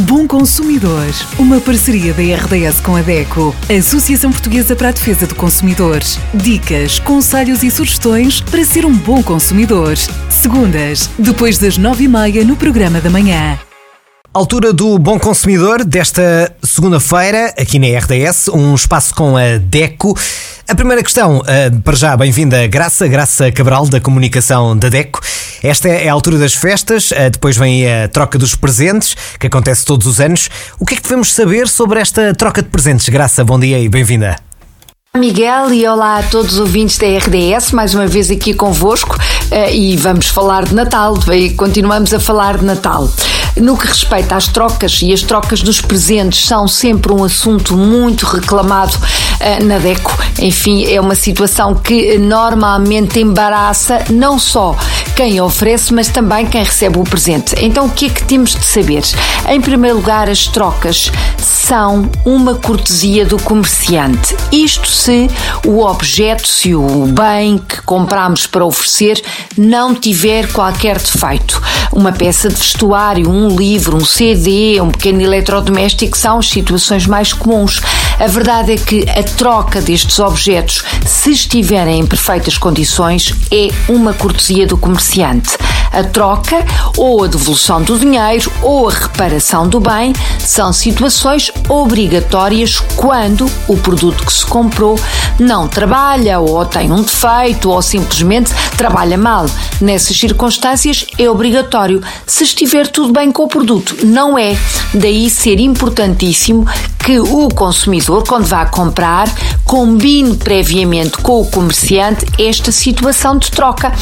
Bom Consumidor, uma parceria da RDS com a DECO, Associação Portuguesa para a Defesa do Consumidor. Dicas, conselhos e sugestões para ser um bom consumidor. Segundas, depois das nove e meia no programa da manhã. Altura do Bom Consumidor desta segunda-feira, aqui na RDS, um espaço com a DECO. A primeira questão, uh, para já, bem-vinda Graça, Graça Cabral, da comunicação da DECO. Esta é a altura das festas, uh, depois vem a troca dos presentes, que acontece todos os anos. O que é que devemos saber sobre esta troca de presentes? Graça, bom dia e bem-vinda. Miguel e olá a todos os ouvintes da RDS, mais uma vez aqui convosco uh, e vamos falar de Natal, e continuamos a falar de Natal. No que respeita às trocas, e as trocas dos presentes são sempre um assunto muito reclamado uh, na DECO, enfim, é uma situação que normalmente embaraça não só quem oferece, mas também quem recebe o presente. Então, o que é que temos de saber? Em primeiro lugar, as trocas são uma cortesia do comerciante. Isto se o objeto, se o bem que compramos para oferecer não tiver qualquer defeito. Uma peça de vestuário, um livro, um CD, um pequeno eletrodoméstico são as situações mais comuns. A verdade é que a troca destes objetos, se estiverem em perfeitas condições, é uma cortesia do comerciante. A troca ou a devolução do dinheiro ou a reparação do bem são situações obrigatórias quando o produto que se comprou não trabalha ou tem um defeito ou simplesmente trabalha mal. Nessas circunstâncias é obrigatório. Se estiver tudo bem com o produto, não é. Daí ser importantíssimo que o consumidor, quando vá comprar, combine previamente com o comerciante esta situação de troca.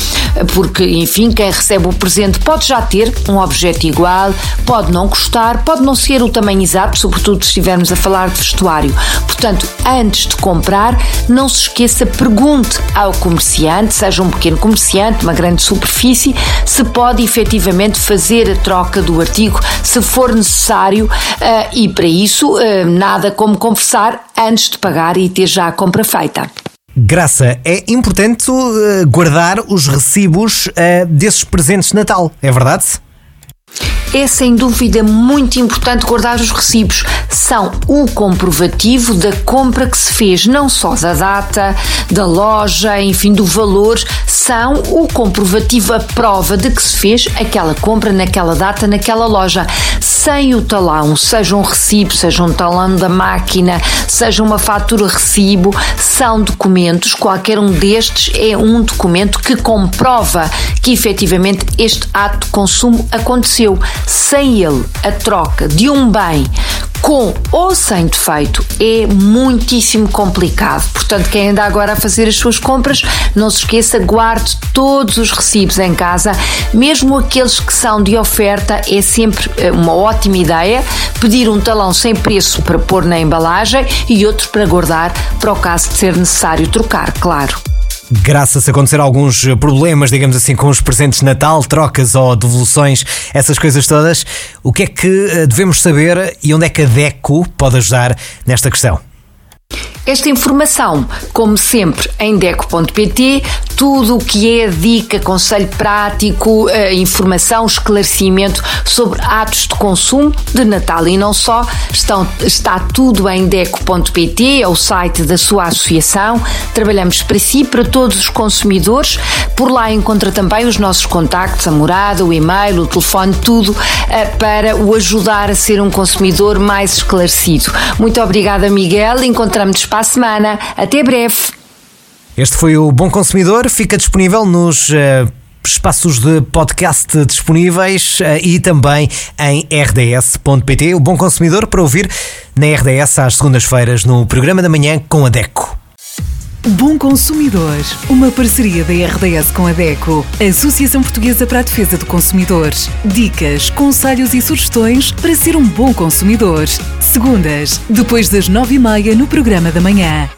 Porque, enfim, quem recebe o presente pode já ter um objeto igual, pode não gostar, pode não ser o tamanho exato, sobretudo se estivermos a falar de vestuário. Portanto, antes de comprar, não se esqueça, pergunte ao comerciante, seja um pequeno comerciante, uma grande superfície, se pode efetivamente fazer a troca do artigo, se for necessário, uh, e para isso. Nada como conversar antes de pagar e ter já a compra feita. Graça, é importante uh, guardar os recibos uh, desses presentes de Natal, é verdade? é sem dúvida muito importante guardar os recibos. São o comprovativo da compra que se fez, não só da data, da loja, enfim, do valor, são o comprovativo, a prova de que se fez aquela compra naquela data, naquela loja. Sem o talão, seja um recibo, seja um talão da máquina, seja uma fatura recibo, são documentos, qualquer um destes é um documento que comprova que efetivamente este ato de consumo aconteceu. Sem ele, a troca de um bem com ou sem defeito é muitíssimo complicado. Portanto, quem anda agora a fazer as suas compras, não se esqueça, guarde todos os recibos em casa, mesmo aqueles que são de oferta, é sempre eh, uma ótima ideia pedir um talão sem preço para pôr na embalagem e outro para guardar para o caso de ser necessário trocar, claro graças a acontecer alguns problemas, digamos assim, com os presentes de Natal, trocas ou devoluções, essas coisas todas, o que é que eh, devemos saber e onde é que a DECO pode ajudar nesta questão? Esta informação, como sempre, em deco.pt, tudo o que é dica, conselho prático, eh, informação, esclarecimento sobre atos de consumo de Natal e não só, estão, está tudo em deco.pt, é o site da sua associação. Trabalhamos para si, para todos os consumidores. Por lá encontra também os nossos contactos, a morada, o e-mail, o telefone, tudo eh, para o ajudar a ser um consumidor mais esclarecido. Muito obrigada, Miguel. Encontramos para a semana. Até breve. Este foi o Bom Consumidor. Fica disponível nos. Uh espaços de podcast disponíveis uh, e também em rds.pt. O Bom Consumidor para ouvir na RDS às segundas-feiras no programa da manhã com a DECO. Bom Consumidor, uma parceria da RDS com a DECO, Associação Portuguesa para a Defesa do Consumidor. Dicas, conselhos e sugestões para ser um bom consumidor. Segundas, depois das nove e meia no programa da manhã.